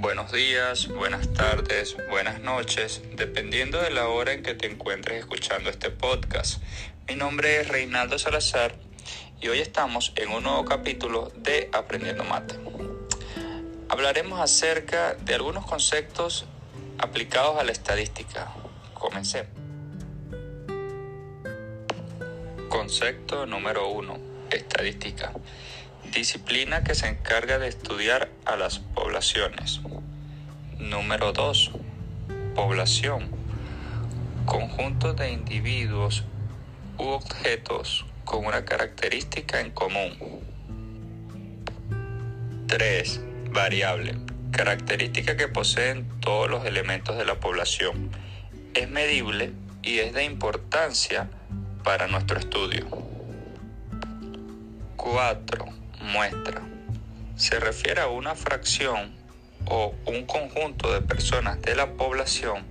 buenos días, buenas tardes, buenas noches, dependiendo de la hora en que te encuentres escuchando este podcast. Mi nombre es Reinaldo Salazar y hoy estamos en un nuevo capítulo de Aprendiendo Mate. Hablaremos acerca de algunos conceptos aplicados a la estadística. Comencemos. Concepto número 1. Estadística disciplina que se encarga de estudiar a las poblaciones. Número 2. Población. Conjunto de individuos u objetos con una característica en común. 3. Variable. Característica que poseen todos los elementos de la población. Es medible y es de importancia para nuestro estudio. 4 muestra. Se refiere a una fracción o un conjunto de personas de la población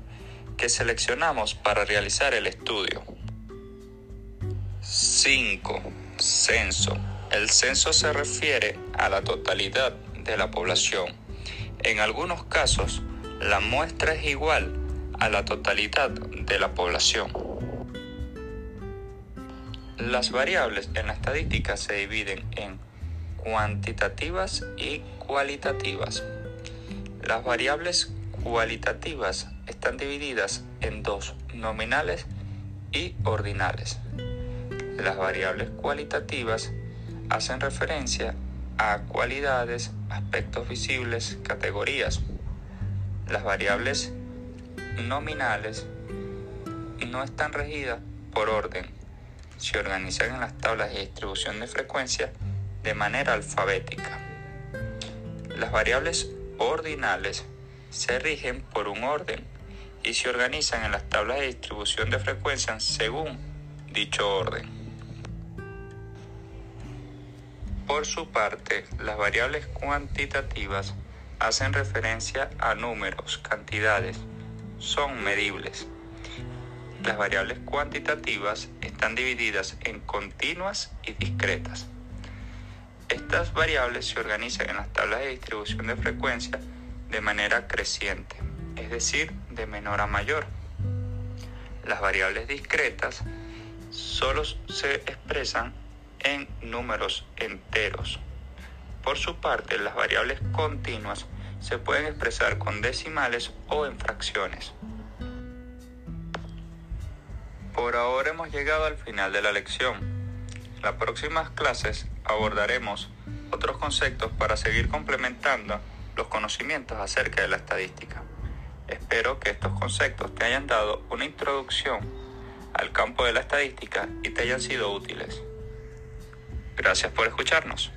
que seleccionamos para realizar el estudio. 5. Censo. El censo se refiere a la totalidad de la población. En algunos casos, la muestra es igual a la totalidad de la población. Las variables en la estadística se dividen en cuantitativas y cualitativas. Las variables cualitativas están divididas en dos, nominales y ordinales. Las variables cualitativas hacen referencia a cualidades, aspectos visibles, categorías. Las variables nominales no están regidas por orden. Se organizan en las tablas de distribución de frecuencia de manera alfabética. Las variables ordinales se rigen por un orden y se organizan en las tablas de distribución de frecuencias según dicho orden. Por su parte, las variables cuantitativas hacen referencia a números, cantidades, son medibles. Las variables cuantitativas están divididas en continuas y discretas. Estas variables se organizan en las tablas de distribución de frecuencia de manera creciente, es decir, de menor a mayor. Las variables discretas solo se expresan en números enteros. Por su parte, las variables continuas se pueden expresar con decimales o en fracciones. Por ahora hemos llegado al final de la lección. Las próximas clases abordaremos otros conceptos para seguir complementando los conocimientos acerca de la estadística. Espero que estos conceptos te hayan dado una introducción al campo de la estadística y te hayan sido útiles. Gracias por escucharnos.